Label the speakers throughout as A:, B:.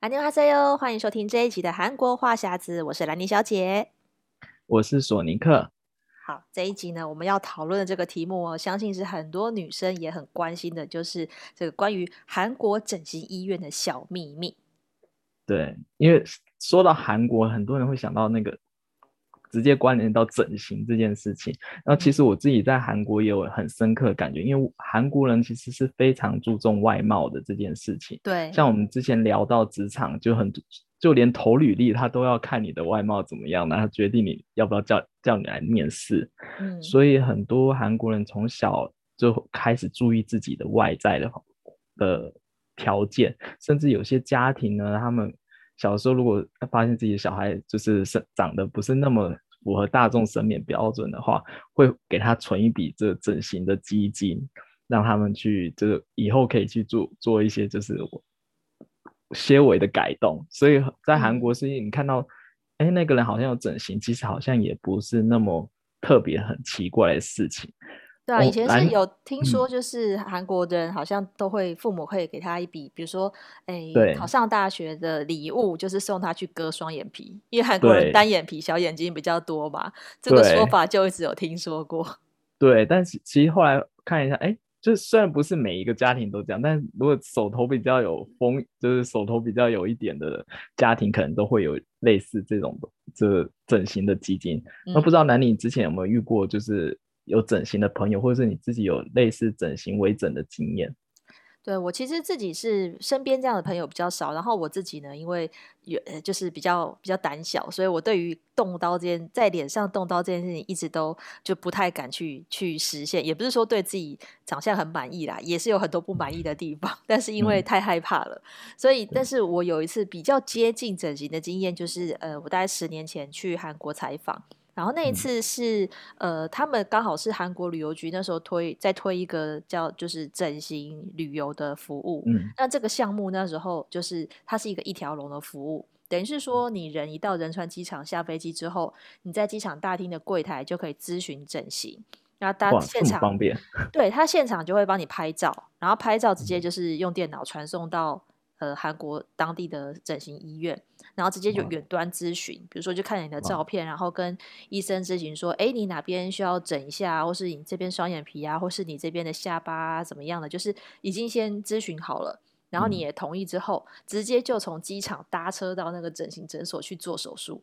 A: 안녕하세요，欢迎收听这一集的韩国话匣子，我是兰妮小姐，
B: 我是索尼克。
A: 好，这一集呢，我们要讨论的这个题目哦，相信是很多女生也很关心的，就是这个关于韩国整形医院的小秘密。
B: 对，因为说到韩国，很多人会想到那个。 直接关联到整形这件事情，那其实我自己在韩国也有很深刻的感觉，因为韩国人其实是非常注重外貌的这件事情。
A: 对，
B: 像我们之前聊到职场，就很就连投履历他都要看你的外貌怎么样，然后决定你要不要叫叫你来面试。嗯，所以很多韩国人从小就开始注意自己的外在的的条件，甚至有些家庭呢，他们。小时候，如果发现自己的小孩就是生长得不是那么符合大众审美标准的话，会给他存一笔这整形的基金，让他们去这个以后可以去做做一些就是些微的改动。所以在韩国，是你看到，哎、嗯，那个人好像有整形，其实好像也不是那么特别很奇怪的事情。
A: 对啊，以前是有听说，就是韩国的人好像都会父母会给他一笔，比如说，哎，考上大学的礼物就是送他去割双眼皮，因为韩国人单眼皮小眼睛比较多嘛，这个说法就一直有听说过。
B: 对，但是其实后来看一下，哎，就虽然不是每一个家庭都这样，但如果手头比较有风，就是手头比较有一点的家庭，可能都会有类似这种这整形的基金。那、嗯、不知道南宁之前有没有遇过，就是。有整形的朋友，或者是你自己有类似整形微整的经验？
A: 对，我其实自己是身边这样的朋友比较少，然后我自己呢，因为有就是比较比较胆小，所以我对于动刀这件在脸上动刀这件事情，一直都就不太敢去去实现。也不是说对自己长相很满意啦，也是有很多不满意的地方，但是因为太害怕了，嗯、所以但是我有一次比较接近整形的经验，就是呃，我大概十年前去韩国采访。然后那一次是、嗯、呃，他们刚好是韩国旅游局那时候推在推一个叫就是整形旅游的服务。嗯，那这个项目那时候就是它是一个一条龙的服务，等于是说你人一到仁川机场下飞机之后，你在机场大厅的柜台就可以咨询整形。然后当现场
B: 方便，
A: 对他现场就会帮你拍照，然后拍照直接就是用电脑传送到。呃，韩国当地的整形医院，然后直接就远端咨询，比如说就看你的照片，然后跟医生咨询说，哎，你哪边需要整一下，或是你这边双眼皮啊，或是你这边的下巴啊，怎么样的，就是已经先咨询好了，然后你也同意之后，嗯、直接就从机场搭车到那个整形诊所去做手术，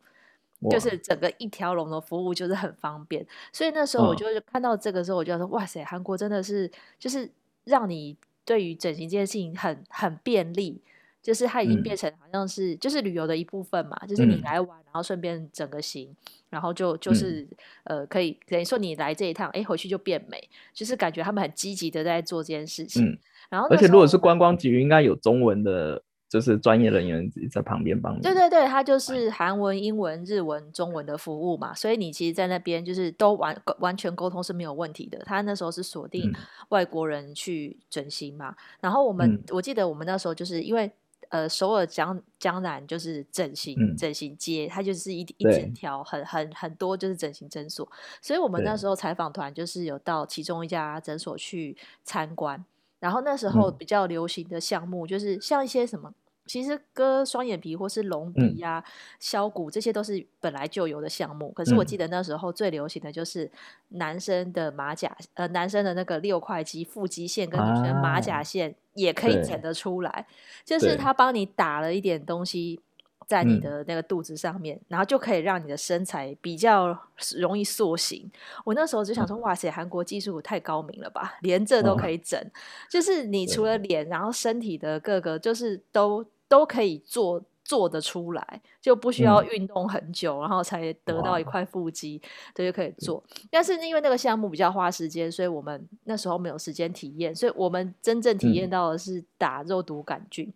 A: 就是整个一条龙的服务，就是很方便。所以那时候我就看到这个时候，我就说，哇塞，韩国真的是就是让你。对于整形这件事情很很便利，就是它已经变成好像是、嗯、就是旅游的一部分嘛，就是你来玩，然后顺便整个形，嗯、然后就就是、嗯、呃可以等于说你来这一趟，哎回去就变美，就是感觉他们很积极的在做这件事情。嗯、然后而
B: 且如果是观光局，应该有中文的。就是专业人员自己在旁边帮你。
A: 对对对，他就是韩文、英文、日文、中文的服务嘛，所以你其实，在那边就是都完完全沟通是没有问题的。他那时候是锁定外国人去整形嘛，嗯、然后我们、嗯、我记得我们那时候就是因为呃首尔江江南就是整形、嗯、整形街，它就是一一整条很很很多就是整形诊所，所以我们那时候采访团就是有到其中一家诊所去参观，然后那时候比较流行的项目就是像一些什么。其实割双眼皮或是隆鼻呀、啊、削、嗯、骨这些都是本来就有的项目。可是我记得那时候最流行的就是男生的马甲，呃，男生的那个六块肌腹肌线跟女生马甲线也可以整得出来，啊、就是他帮你打了一点东西在你的那个肚子上面，嗯、然后就可以让你的身材比较容易塑形。我那时候就想说，嗯、哇塞，韩国技术太高明了吧，连这都可以整，哦、就是你除了脸，然后身体的各个就是都。都可以做做得出来，就不需要运动很久，嗯、然后才得到一块腹肌，这就可以做。但是因为那个项目比较花时间，所以我们那时候没有时间体验，所以我们真正体验到的是打肉毒杆菌。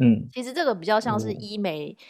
A: 嗯，其实这个比较像是医美，嗯、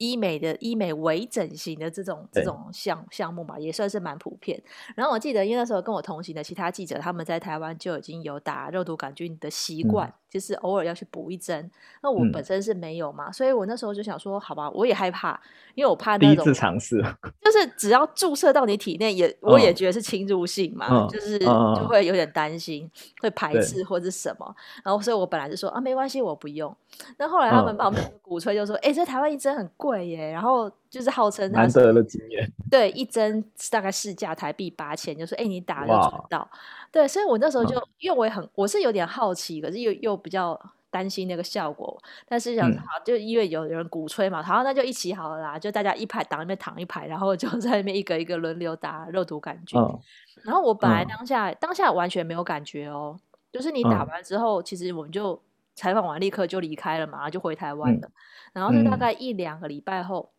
A: 医美的医美微整形的这种这种项项目嘛，也算是蛮普遍。然后我记得，因为那时候跟我同行的其他记者，他们在台湾就已经有打肉毒杆菌的习惯，嗯、就是偶尔要去补一针。那我本身是没有嘛，嗯、所以我那时候就想说，好吧，我也害怕，因为我怕那种
B: 第一次尝试，
A: 就是只要注射到你体内，也我也觉得是侵入性嘛，嗯、就是就会有点担心，嗯、会排斥或者什么。然后，所以我本来就说啊，没关系，我不用。那后来他们把我们鼓吹，就说，哎、嗯，这台湾一针很贵。对耶，然后就是号称难
B: 得的经验，
A: 对，一针大概市价台币八千，就说哎，你打了就赚到，哇对，所以我那时候就，嗯、因为我也很，我是有点好奇，可是又又比较担心那个效果，但是想好，就因为有人鼓吹嘛，好，那就一起好了啦，就大家一排挡那边躺一排，然后就 在那边一个一个轮流打肉毒杆菌，嗯、然后我本来当下、嗯、当下完全没有感觉哦，就是你打完之后，嗯、其实我们就。采访完立刻就离开了嘛，然后就回台湾了。嗯、然后是大概一两个礼拜后，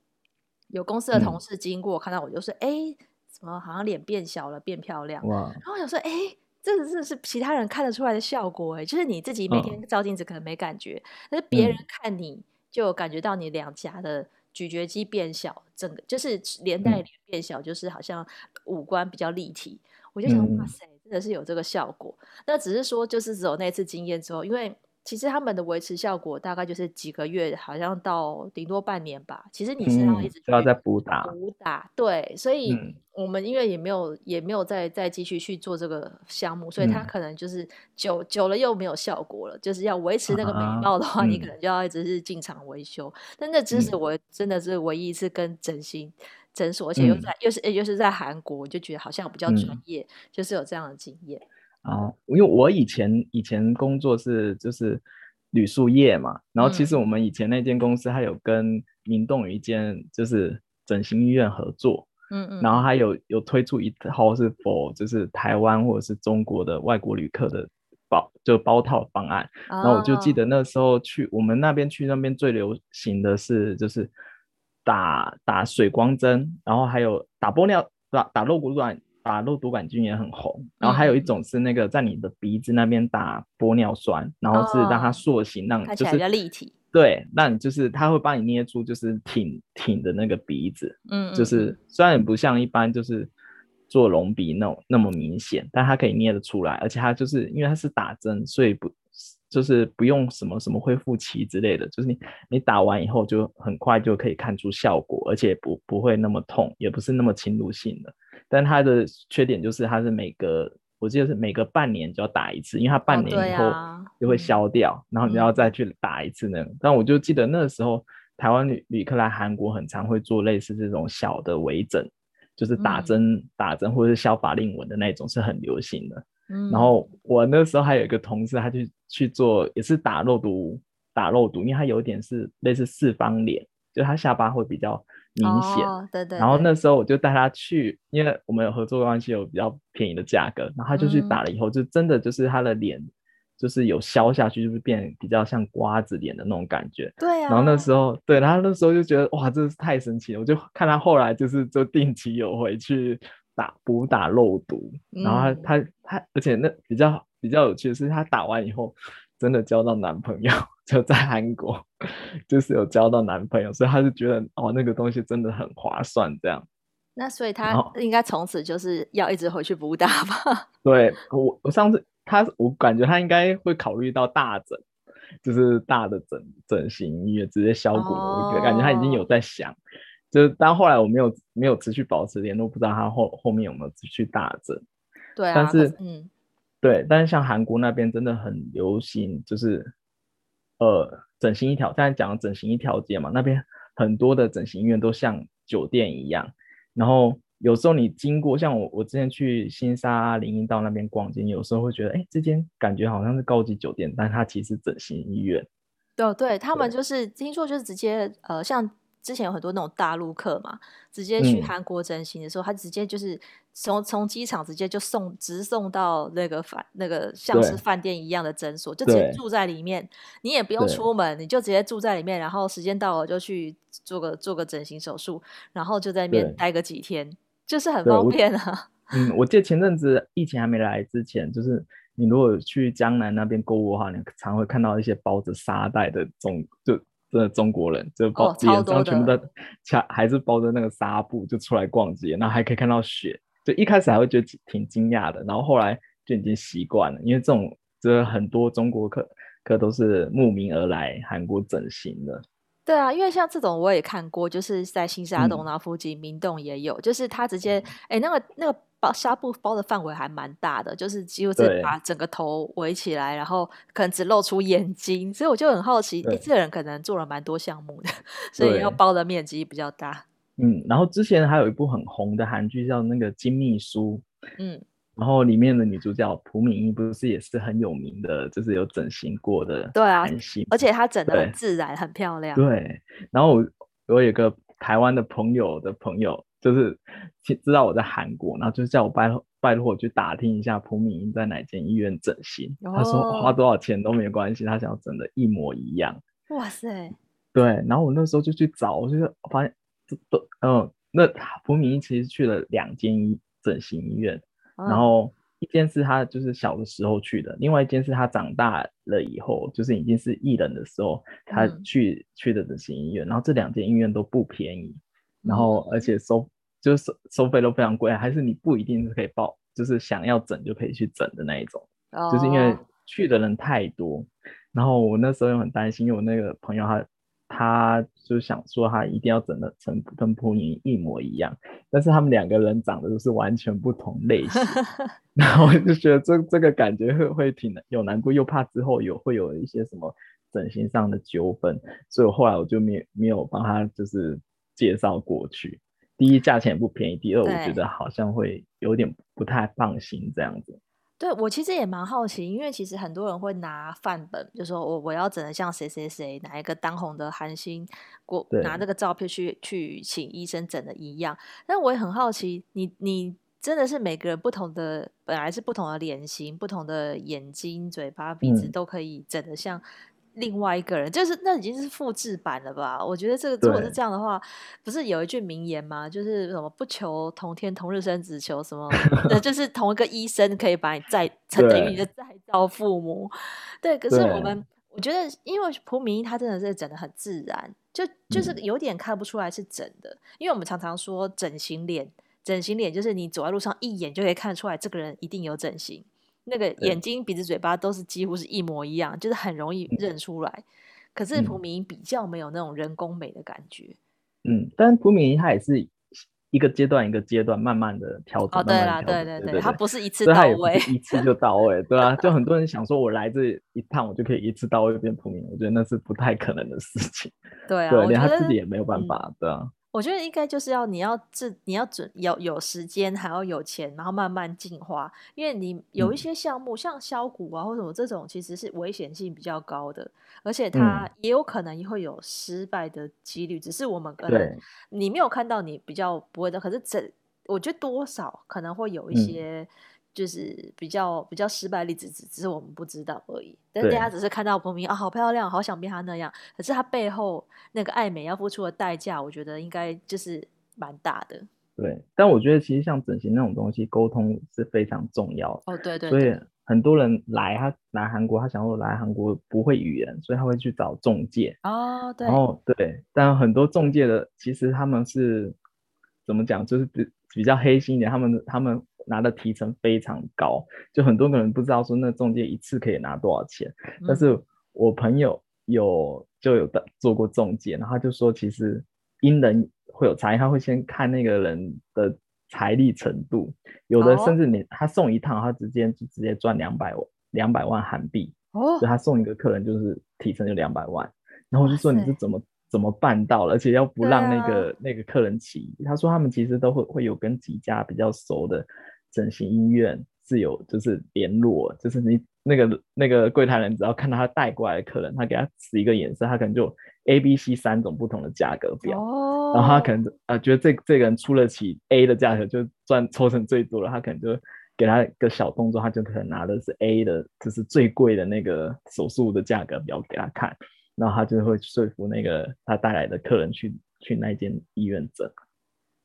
A: 嗯、有公司的同事经过，看到我就说：“哎、嗯，怎么好像脸变小了，变漂亮？”然后我想说：“哎，这个是是其他人看得出来的效果哎，就是你自己每天照镜子可能没感觉，嗯、但是别人看你就感觉到你两颊的咀嚼肌变小，整个就是连带脸变小，就是好像五官比较立体。嗯、我就想，哇塞，真的是有这个效果。那只是说，就是只有那次经验之后，因为。其实他们的维持效果大概就是几个月，好像到顶多半年吧。其实你是要一直
B: 要再补打，
A: 补打对，所以我们因为也没有也没有再再继续去做这个项目，所以它可能就是久久了又没有效果了。就是要维持那个美貌的话，你可能就要一直是进场维修。但那只是我真的是唯一一次跟整形诊所，而且又在又是又是在韩国，就觉得好像比较专业，就是有这样的经验。
B: 啊，因为我以前以前工作是就是铝塑业嘛，然后其实我们以前那间公司还有跟明洞有一间就是整形医院合作，嗯嗯，然后。还有有推出一套是 for 就是台湾或者是中国的外国旅客的包就包套方案，然后我就记得那时候去我们那边去那边最流行的是就是打打水光针，然后还有打玻尿打打肉毒杆。打肉毒杆菌也很红，然后还有一种是那个在你的鼻子那边打玻尿酸，嗯、然后是让它塑形，让就是看起来比较立体。对，那你就是它会帮你捏出就是挺挺的那个鼻子，嗯，就是虽然不像一般就是做隆鼻那种那么明显，但它可以捏得出来，而且它就是因为它是打针，所以不就是不用什么什么恢复期之类的，就是你你打完以后就很快就可以看出效果，而且不不会那么痛，也不是那么侵入性的。但它的缺点就是它是每隔，我记得是每隔半年就要打一次，因为它半年以后就会消掉，哦啊、然后你要再去打一次那种。嗯、但我就记得那个时候，台湾旅旅客来韩国很常会做类似这种小的微整，就是打针、嗯、打针或者是消法令纹的那种是很流行的。嗯、然后我那时候还有一个同事，他就去做也是打肉毒，打肉毒，因为他有点是类似四方脸，就他下巴会比较。明显，哦、对，对对。然后那时候我就带他去，因为我们有合作关系，有比较便宜的价格。然后他就去打了以后，嗯、就真的就是他的脸，就是有消下去，就是变比较像瓜子脸的那种感觉。对啊。然后那时候，对，他那时候就觉得哇，真是太神奇了。我就看他后来就是就定期有回去打补打肉毒，然后他、嗯、他他，而且那比较比较有趣的是，他打完以后真的交到男朋友。就在韩国，就是有交到男朋友，所以他就觉得哦，那个东西真的很划算，这样。
A: 那所以他应该从此就是要一直回去补打吧？
B: 对，我，我上次他，我感觉他应该会考虑到大整，就是大的整整形医院直接削骨的，我感觉他已经有在想。就是但后来我没有没有持续保持联络，不知道他后后面有没有去大整。
A: 对啊，
B: 但是嗯，对，但是像韩国那边真的很流行，就是。呃，整形一条，刚才讲整形一条街嘛，那边很多的整形医院都像酒店一样。然后有时候你经过，像我，我之前去新沙林荫道那边逛街，有时候会觉得，哎，这间感觉好像是高级酒店，但它其实整形医院。
A: 对对，他们就是对听说就是直接呃，像。之前有很多那种大陆客嘛，直接去韩国整形的时候，嗯、他直接就是从从机场直接就送直送到那个饭那个像是饭店一样的诊所，就直接住在里面，你也不用出门，你就直接住在里面，然后时间到了就去做个做个整形手术，然后就在那边待个几天，就是很方便啊。
B: 嗯，我记得前阵子疫情还没来之前，就是你如果去江南那边购物的话，你常会看到一些包着沙袋的这种就。真的中国人，就包脸上全部都还还是包着那个纱布就出来逛街，然后还可以看到雪，就一开始还会觉得挺惊讶的，然后后来就已经习惯了，因为这种就是很多中国客客都是慕名而来韩国整形的。
A: 对啊，因为像这种我也看过，就是在新沙洞那附近，明洞也有，就是他直接哎那个那个包纱布包的范围还蛮大的，就是几乎是把整个头围起来，然后可能只露出眼睛，所以我就很好奇，哎，这个人可能做了蛮多项目的，所以要包的面积比较大。
B: 嗯，然后之前还有一部很红的韩剧叫那个《金秘书》，嗯。然后里面的女主角朴敏英不是也是很有名的，就是有整形过的，对啊，
A: 而且她整的很自然，很漂亮。
B: 对，然后我我有个台湾的朋友的朋友，就是知道我在韩国，然后就叫我拜拜托我去打听一下朴敏英在哪间医院整形。哦、他说花多少钱都没关系，他想要整的一模一样。
A: 哇塞！
B: 对，然后我那时候就去找，我就发现这都嗯，那朴敏英其实去了两间医整形医院。然后一间是他就是小的时候去的，另外一间是他长大了以后，就是已经是艺人的时候，他去、嗯、去的整形医院。然后这两间医院都不便宜，然后而且收就是收收费都非常贵，还是你不一定是可以报，就是想要整就可以去整的那一种，哦、就是因为去的人太多。然后我那时候又很担心，因为我那个朋友他。他就想说，他一定要整的成跟普宁一模一样，但是他们两个人长得都是完全不同类型，然后我就觉得这这个感觉会会挺有难过，又怕之后有会有一些什么整形上的纠纷，所以我后来我就没没有帮他就是介绍过去。第一，价钱也不便宜；第二，我觉得好像会有点不太放心这样子。
A: 对，我其实也蛮好奇，因为其实很多人会拿范本，就说我我要整的像谁谁谁哪一个当红的韩星，过拿这个照片去去请医生整的一样。但我也很好奇，你你真的是每个人不同的，本来是不同的脸型、不同的眼睛、嘴巴、鼻子都可以整的像。另外一个人，就是那已经是复制版了吧？我觉得这个如果是这样的话，不是有一句名言吗？就是什么不求同天同日生，只求什么？就是同一个医生可以把你再成等于你的再造父母。对，可是我们我觉得，因为朴敏英他真的是整的很自然，就就是有点看不出来是整的。嗯、因为我们常常说整形脸，整形脸就是你走在路上一眼就可以看出来这个人一定有整形。那个眼睛、鼻子、嘴巴都是几乎是一模一样，就是很容易认出来。可是朴敏英比较没有那种人工美的感觉。嗯，
B: 但是朴敏英她也是一个阶段一个阶段慢慢的调整。哦，
A: 对啦，对对对，他不是一次到位，
B: 一次就到位，对啊，就很多人想说，我来这一趟，我就可以一次到位变朴敏，我觉得那是不太可能的事情。
A: 对啊，
B: 对，连他自己也没有办法，嗯、对啊。
A: 我觉得应该就是要你要自你要准有有时间还要有钱，然后慢慢进化。因为你有一些项目，嗯、像削骨啊或什么这种，其实是危险性比较高的，而且它也有可能会有失败的几率。嗯、只是我们可能你没有看到，你比较不会的。可是这我觉得多少可能会有一些。嗯就是比较比较失败例子，只只是我们不知道而已。但大家只是看到彭明啊，好漂亮，好想变她那样。可是她背后那个爱美要付出的代价，我觉得应该就是蛮大的。
B: 对，但我觉得其实像整形那种东西，沟通是非常重要的。
A: 哦，对，对对。
B: 所以很多人来他来韩国，他想说来韩国不会语言，所以他会去找中介。
A: 哦，对。
B: 然后对，但很多中介的其实他们是怎么讲，就是比比较黑心一点，他们他们。拿的提成非常高，就很多个人不知道说那中介一次可以拿多少钱。嗯、但是我朋友有就有的做过中介，然后他就说其实因人会有差异，他会先看那个人的财力程度，有的甚至你他送一趟，他直接就直接赚两百万两百万韩币，哦，就他送一个客人就是提成就两百万，然后我就说你是怎么？怎么办到了？而且要不让那个、啊、那个客人起疑。他说他们其实都会会有跟几家比较熟的整形医院是有就是联络，就是你那个那个柜台人只要看到他带过来的客人，他给他使一个眼色，他可能就 A、B、C 三种不同的价格表，哦、然后他可能啊、呃、觉得这这个人出得起 A 的价格就赚抽成最多了，他可能就给他一个小动作，他就可能拿的是 A 的，就是最贵的那个手术的价格表给他看。然后他就会说服那个他带来的客人去去那间医院整。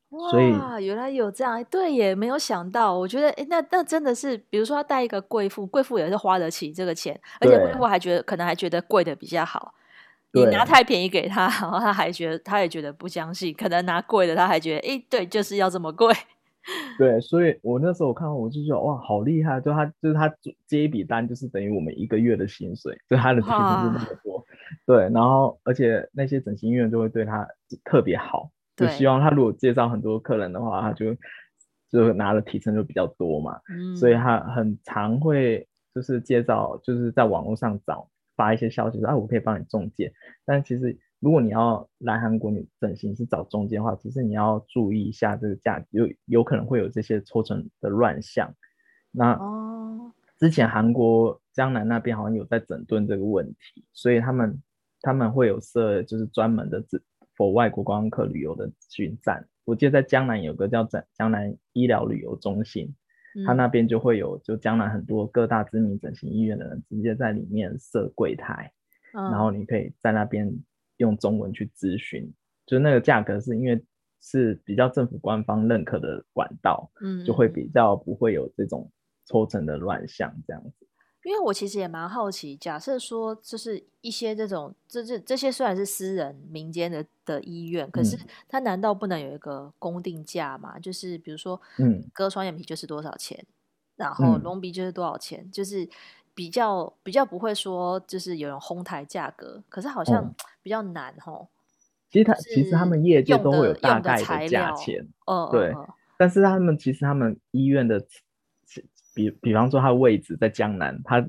B: 哇，所以
A: 原来有这样，对耶，没有想到。我觉得，哎，那那真的是，比如说他带一个贵妇，贵妇也是花得起这个钱，而且贵妇还觉得可能还觉得贵的比较好。你拿太便宜给他，然后他还觉得他也觉得不相信，可能拿贵的他还觉得，哎，对，就是要这么贵。
B: 对，所以我那时候我看到我就觉得哇，好厉害！就他就是他接一笔单，就是等于我们一个月的薪水，就他的提成是那么多。对，然后而且那些整形医院就会对他特别好，就希望他如果介绍很多客人的话，他就就拿的提成就比较多嘛。嗯，所以他很常会就是介绍，就是在网络上找发一些消息说啊，我可以帮你中介，但其实。如果你要来韩国你整形是找中介的话，其实你要注意一下这个价，有有可能会有这些抽成的乱象。那之前韩国江南那边好像有在整顿这个问题，所以他们他们会有设就是专门的只 for 外国观光客旅游的咨询站。我记得在江南有个叫江江南医疗旅游中心，他那边就会有就江南很多各大知名整形医院的人直接在里面设柜台，然后你可以在那边。用中文去咨询，就是那个价格是因为是比较政府官方认可的管道，嗯，就会比较不会有这种抽成的乱象这样子。
A: 因为我其实也蛮好奇，假设说就是一些这种这这这些虽然是私人民间的的医院，可是它难道不能有一个公定价吗？就是比如说，嗯，割双眼皮就是多少钱，然后隆鼻就是多少钱，嗯、就是。比较比较不会说，就是有人哄抬价格，可是好像比较难吼。
B: 其实他其实他们业界都会有大概的价钱，嗯，对。但是他们其实他们医院的，比比方说他的位置在江南，他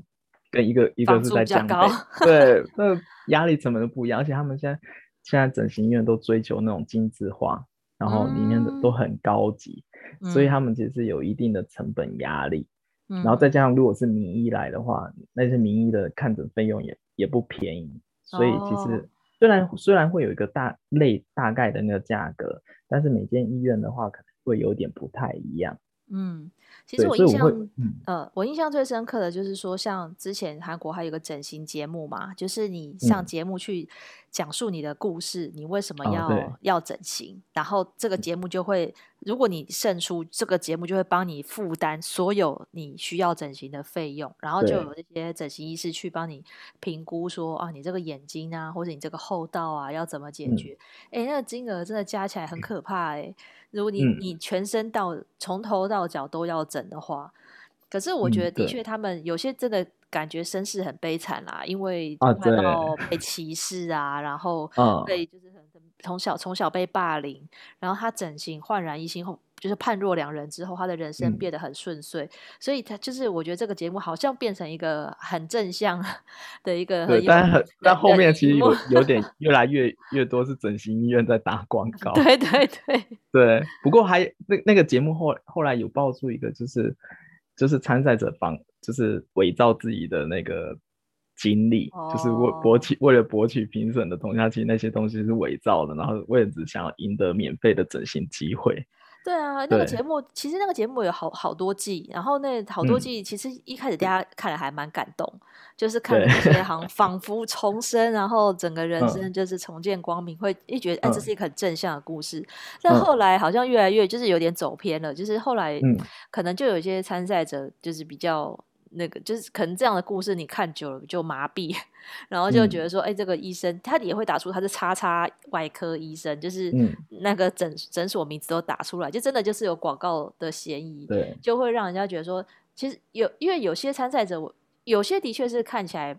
B: 跟一个一个是在江北，对，那压力成本都不一样。而且他们现在现在整形医院都追求那种精致化，然后里面的都很高级，所以他们其实有一定的成本压力。然后再加上，如果是名医来的话，那些名医的看诊费用也也不便宜，所以其实虽然虽然会有一个大类大概的那个价格，但是每间医院的话可能会有点不太一样。
A: 嗯。其实我印象，我呃，我印象最深刻的就是说，像之前韩国还有一个整形节目嘛，就是你上节目去讲述你的故事，嗯、你为什么要、哦、要整形，然后这个节目就会，如果你胜出，这个节目就会帮你负担所有你需要整形的费用，然后就有这些整形医师去帮你评估说，啊，你这个眼睛啊，或者你这个后道啊，要怎么解决？哎、嗯，那个金额真的加起来很可怕哎。如果你你全身到从头到脚都要整的话，可是我觉得的确他们有些真的感觉身世很悲惨啦，因为看到被歧视啊，然后 被就是很从小从小被霸凌，然后他整形焕然一新后。就是判若两人之后，他的人生变得很顺遂，嗯，所以他就是我觉得这个节目好像变成一个很正向的一个。
B: 对，但很但后面其实有有点 越来越越多是整形医院在打广 告。
A: 对对对
B: 对，不过还那那个节目后后来有爆出一个就是就是参赛者仿就是伪造自己的那个经历，哦，就是为博取为了博取评审的同情，其实那些东西是伪造的，然后为了只想要赢得免费的整形机会。
A: 对啊，那个节目其实那个节目有好好多季，然后那好多季其实一开始大家看了还蛮感动，嗯、就是看了那些好像 仿佛重生，然后整个人生就是重见光明，嗯、会一觉得哎这是一个很正向的故事。嗯、但后来好像越来越就是有点走偏了，就是后来可能就有一些参赛者就是比较。那个就是可能这样的故事，你看久了就麻痹，然后就觉得说，哎、嗯欸，这个医生他也会打出他是叉叉外科医生，就是那个诊诊所名字都打出来，就真的就是有广告的嫌疑，对，就会让人家觉得说，其实有因为有些参赛者，我有些的确是看起来。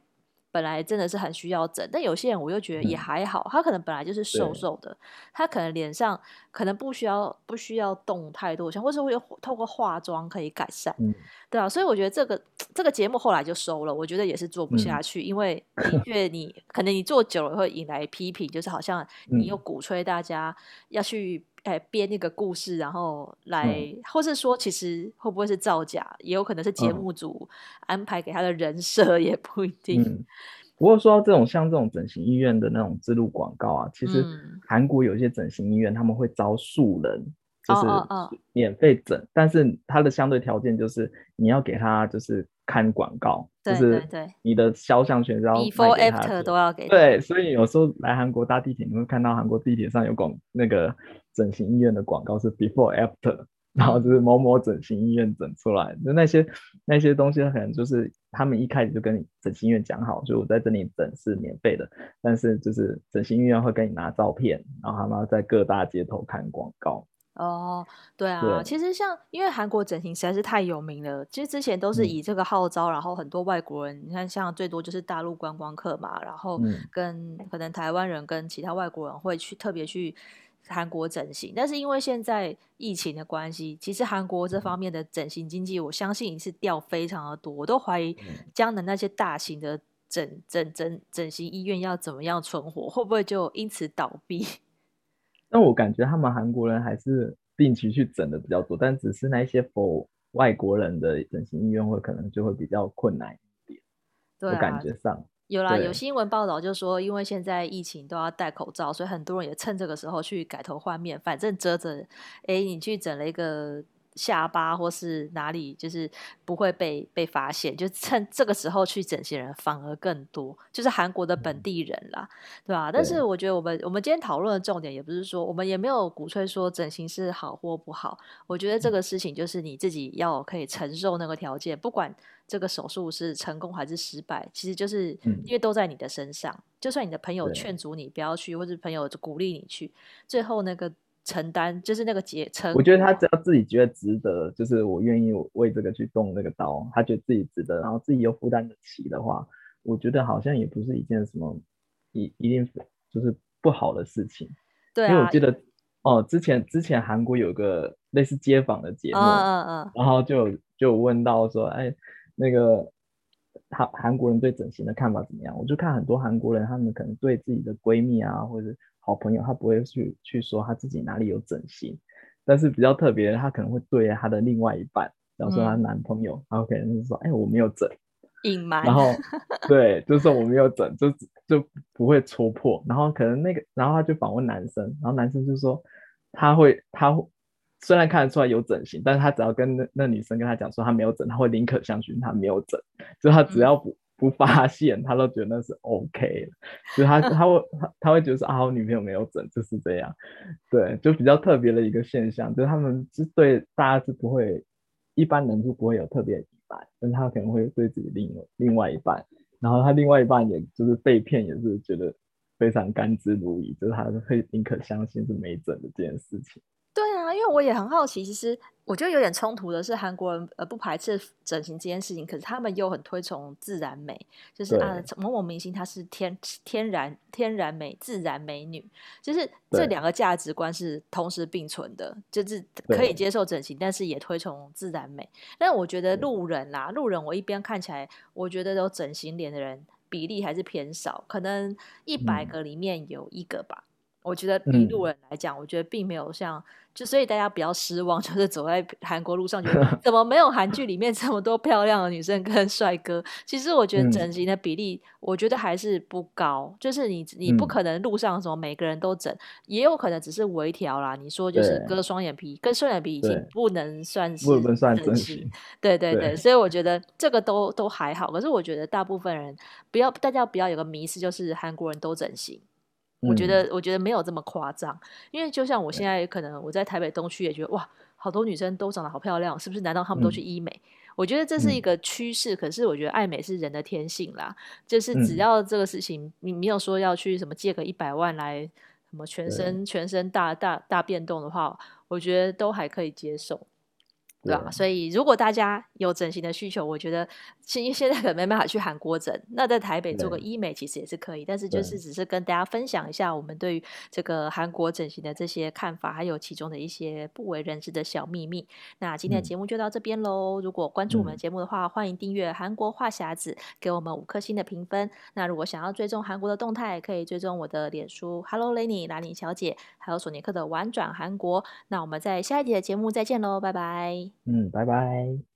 A: 本来真的是很需要整，但有些人我又觉得也还好，嗯、他可能本来就是瘦瘦的，他可能脸上可能不需要不需要动太多，像或是会有透过化妆可以改善，嗯、对啊，所以我觉得这个这个节目后来就收了，我觉得也是做不下去，嗯、因为的 确你可能你做久了会引来批评，就是好像你又鼓吹大家要去。哎，编那个故事，然后来，嗯、或是说，其实会不会是造假，也有可能是节目组安排给他的人设，也不一定。
B: 嗯、不过说到这种像这种整形医院的那种植入广告啊，其实韩国有一些整形医院他们会招素人，嗯、就是免费整，但是它的相对条件就是你要给他就是。看广告，就是你的肖像权要
A: before after 都要给。
B: 对，所以有时候来韩国搭地铁，你会看到韩国地铁上有广那个整形医院的广告是 before after，然后就是某某整形医院整出来，就那些那些东西，可能就是他们一开始就跟你整形医院讲好，就我在这里整是免费的，但是就是整形医院会跟你拿照片，然后他们要在各大街头看广告。
A: 哦，对啊，对，其实像因为韩国整形实在是太有名了，其实之前都是以这个号召，嗯、然后很多外国人，你看像最多就是大陆观光客嘛，然后跟可能台湾人跟其他外国人会去特别去。韩国整形，但是因为现在疫情的关系，其实韩国这方面的整形经济，我相信是掉非常的多。我都怀疑将来那些大型的整整整整形医院要怎么样存活，会不会就因此倒闭？
B: 那我感觉他们韩国人还是定期去整的比较多，但只是那些否外国人的整形医院会可能就会比较困难一点。对啊，我感觉上。
A: 有啦，有新闻报道就说，因为现在疫情都要戴口罩，所以很多人也趁这个时候去改头换面，反正遮着，哎，你去整了一个。下巴或是哪里，就是不会被被发现，就趁这个时候去整形人反而更多，就是韩国的本地人啦，对吧？但是我觉得我们我们今天讨论的重点也不是说，我们也没有鼓吹说整形是好或不好。我觉得这个事情就是你自己要可以承受那个条件，不管这个手术是成功还是失败，其实就是因为都在你的身上。就算你的朋友劝阻你不要去，或者朋友鼓励你去，最后那个。承担就是那个结成，
B: 我觉得他只要自己觉得值得，就是我愿意为这个去动那个刀，他觉得自己值得，然后自己又负担得起的话，我觉得好像也不是一件什么一一定就是不好的事情。
A: 对、啊，
B: 因为我记得哦，之前之前韩国有个类似街访的节目，嗯嗯嗯，然后就就问到说，哎，那个韩韩国人对整形的看法怎么样？我就看很多韩国人，他们可能对自己的闺蜜啊，或者。好朋友，他不会去去说他自己哪里有整形，但是比较特别的，他可能会对他的另外一半，比方说他男朋友，然后可能就是说，哎，我没有整，
A: 隐瞒，
B: 然后 对，就是说我没有整，就就不会戳破，然后可能那个，然后他就访问男生，然后男生就说他会，他虽然看得出来有整形，但是他只要跟那那女生跟他讲说他没有整，他会宁可相信他没有整，就他只要不。嗯不发现，他都觉得那是 OK 的，就他他会他他会觉得说啊，我女朋友没有整，就是这样，对，就比较特别的一个现象，就是他们是对大家是不会，一般人是不会有特别的疑问，但是他可能会对自己另另外一半，然后他另外一半也就是被骗，也是觉得非常甘之如饴，就是他会宁可相信是没整的这件事情。
A: 对啊，因为我也很好奇，其实我觉得有点冲突的是，韩国人呃不排斥整形这件事情，可是他们又很推崇自然美，就是啊某某明星她是天天然天然美自然美女，就是这两个价值观是同时并存的，就是可以接受整形，但是也推崇自然美。但我觉得路人啦，路人我一边看起来，我觉得有整形脸的人比例还是偏少，可能一百个里面有一个吧。嗯我觉得以路人来讲，嗯，我觉得并没有像，就所以大家不要失望，就是走在韩国路上，觉得 怎么没有韩剧里面这么多漂亮的女生跟帅哥？其实我觉得整形的比例，我觉得还是不高。就是你你不可能路上的时候每个人都整，也有可能只是微调啦。你说就是割双眼皮，割双眼皮已经不能算是不能算整形。对对对，对，所以我觉得这个都都还好。可是我觉得大部分人不要，大家不要有个迷思，就是韩国人都整形。我觉得，我觉得没有这么夸张，因为就像我现在可能我在台北东区也觉得哇，好多女生都长得好漂亮，是不是？难道她们都去医美？嗯、我觉得这是一个趋势，可是我觉得爱美是人的天性啦，就是只要这个事情你没有说要去什么借个一百万来什么全身全身大大大变动的话，我觉得都还可以接受。对啊，所以如果大家有整形的需求，我觉得其实现在可能没办法去韩国整，那在台北做个医美其实也是可以。但是就是只是跟大家分享一下我们对于这个韩国整形的这些看法，还有其中的一些不为人知的小秘密。那今天的节目就到这边喽。嗯、如果关注我们的节目的话，欢迎订阅韩国话匣子，给我们五颗星的评分。那如果想要追踪韩国的动态，可以追踪我的脸书 Hello Lenny 兰妮小姐，还有索尼克的玩转韩国。那我们在下一集的节目再见喽，拜拜。
B: 嗯，拜拜。